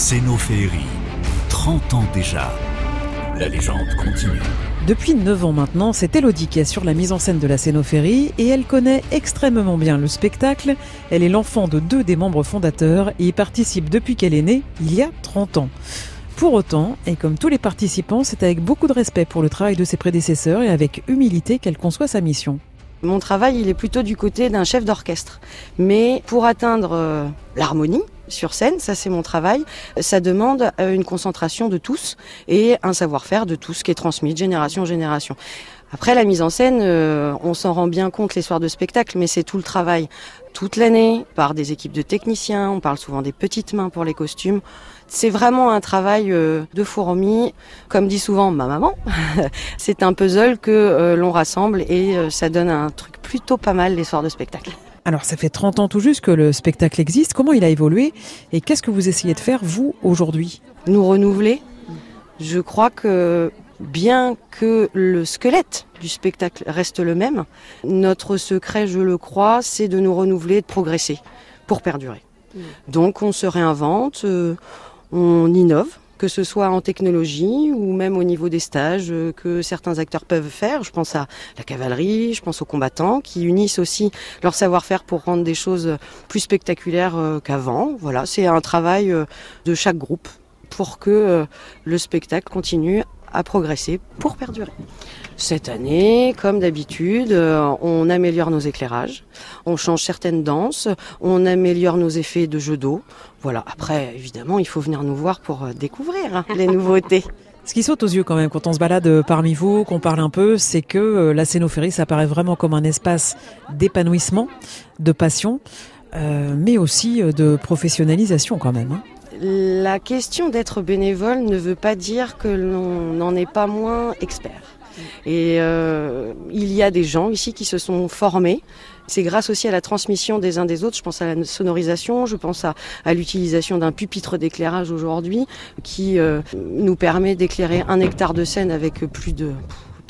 Cénophéerie, 30 ans déjà. La légende continue. Depuis 9 ans maintenant, c'est Elodie qui assure la mise en scène de la scénophérie et elle connaît extrêmement bien le spectacle. Elle est l'enfant de deux des membres fondateurs et y participe depuis qu'elle est née, il y a 30 ans. Pour autant, et comme tous les participants, c'est avec beaucoup de respect pour le travail de ses prédécesseurs et avec humilité qu'elle conçoit sa mission. Mon travail, il est plutôt du côté d'un chef d'orchestre. Mais pour atteindre euh, l'harmonie, sur scène, ça c'est mon travail. Ça demande euh, une concentration de tous et un savoir-faire de tous qui est transmis de génération en génération. Après la mise en scène, euh, on s'en rend bien compte les soirs de spectacle, mais c'est tout le travail toute l'année par des équipes de techniciens. On parle souvent des petites mains pour les costumes. C'est vraiment un travail euh, de fourmi, comme dit souvent ma maman. c'est un puzzle que l'on rassemble et ça donne un truc plutôt pas mal les soirs de spectacle. Alors ça fait 30 ans tout juste que le spectacle existe. Comment il a évolué et qu'est-ce que vous essayez de faire vous aujourd'hui? Nous renouveler. Je crois que bien que le squelette du spectacle reste le même, notre secret, je le crois, c'est de nous renouveler, de progresser pour perdurer. Mmh. Donc on se réinvente, euh, on innove, que ce soit en technologie ou même au niveau des stages euh, que certains acteurs peuvent faire. Je pense à la cavalerie, je pense aux combattants qui unissent aussi leur savoir-faire pour rendre des choses plus spectaculaires euh, qu'avant. Voilà, c'est un travail euh, de chaque groupe pour que le spectacle continue à progresser pour perdurer. Cette année, comme d'habitude, euh, on améliore nos éclairages, on change certaines danses, on améliore nos effets de jeu d'eau. Voilà, après, évidemment, il faut venir nous voir pour euh, découvrir hein, les nouveautés. Ce qui saute aux yeux quand même quand on se balade euh, parmi vous, qu'on parle un peu, c'est que la scénophérie, ça paraît vraiment comme un espace d'épanouissement, de passion, mais aussi de professionnalisation quand même. Hein. La question d'être bénévole ne veut pas dire que l'on n'en est pas moins expert. Et euh, il y a des gens ici qui se sont formés. C'est grâce aussi à la transmission des uns des autres. Je pense à la sonorisation, je pense à, l'utilisation d'un pupitre d'éclairage aujourd'hui qui euh, nous permet d'éclairer un hectare de scène avec plus de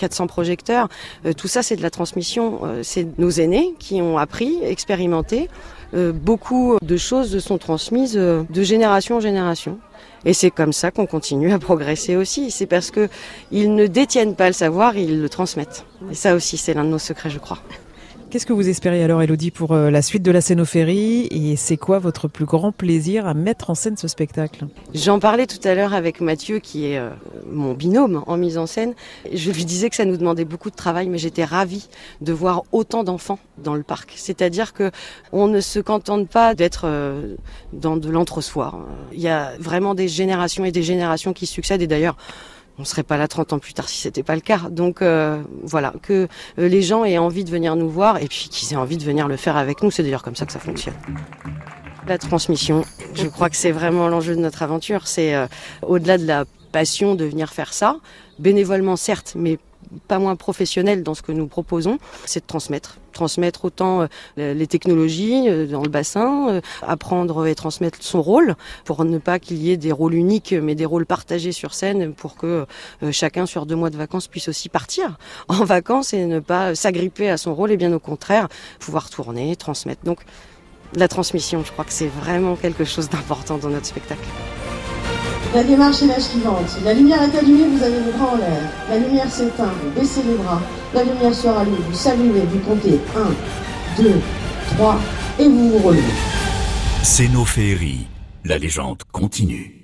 400 projecteurs. Euh, tout ça, c'est de la transmission. c'est nos aînés qui ont appris, expérimenté. Euh, beaucoup de choses sont transmises euh, de génération en génération. Et c'est comme ça qu'on continue à progresser aussi. C'est parce que ils ne détiennent pas le savoir, ils le transmettent. Et ça aussi, c'est l'un de nos secrets, je crois. Qu'est-ce que vous espérez alors, Elodie, pour euh, la suite de la scénophérie Et c'est quoi votre plus grand plaisir à mettre en scène ce spectacle? J'en parlais tout à l'heure avec Mathieu, qui est euh, mon binôme en mise en scène. Je lui disais que ça nous demandait beaucoup de travail, mais j'étais ravie de voir autant d'enfants dans le parc. C'est-à-dire que on ne se contente pas d'être euh, dans de l'entre-soi. Il y a vraiment des générations et des générations qui succèdent. Et d'ailleurs, on serait pas là 30 ans plus tard si c'était pas le cas. Donc euh, voilà, que euh, les gens aient envie de venir nous voir et puis qu'ils aient envie de venir le faire avec nous. C'est d'ailleurs comme ça que ça fonctionne. La transmission, je crois que c'est vraiment l'enjeu de notre aventure. C'est au-delà de la passion de venir faire ça, bénévolement certes, mais pas moins professionnel dans ce que nous proposons, c'est de transmettre. Transmettre autant euh, les technologies euh, dans le bassin, euh, apprendre et transmettre son rôle pour ne pas qu'il y ait des rôles uniques mais des rôles partagés sur scène pour que chacun sur deux mois de vacances puisse aussi partir en vacances et ne pas s'agripper à son rôle et bien au contraire pouvoir tourner, transmettre. Donc la transmission, je crois que c'est vraiment quelque chose d'important dans notre spectacle. La démarche est la suivante. La lumière est allumée, vous avez le bras en l'air. La lumière s'éteint, vous baissez les bras. La lumière se rallume, vous saluez, vous comptez 1, 2, 3 et vous vous relevez. Cénophéerie, la légende continue.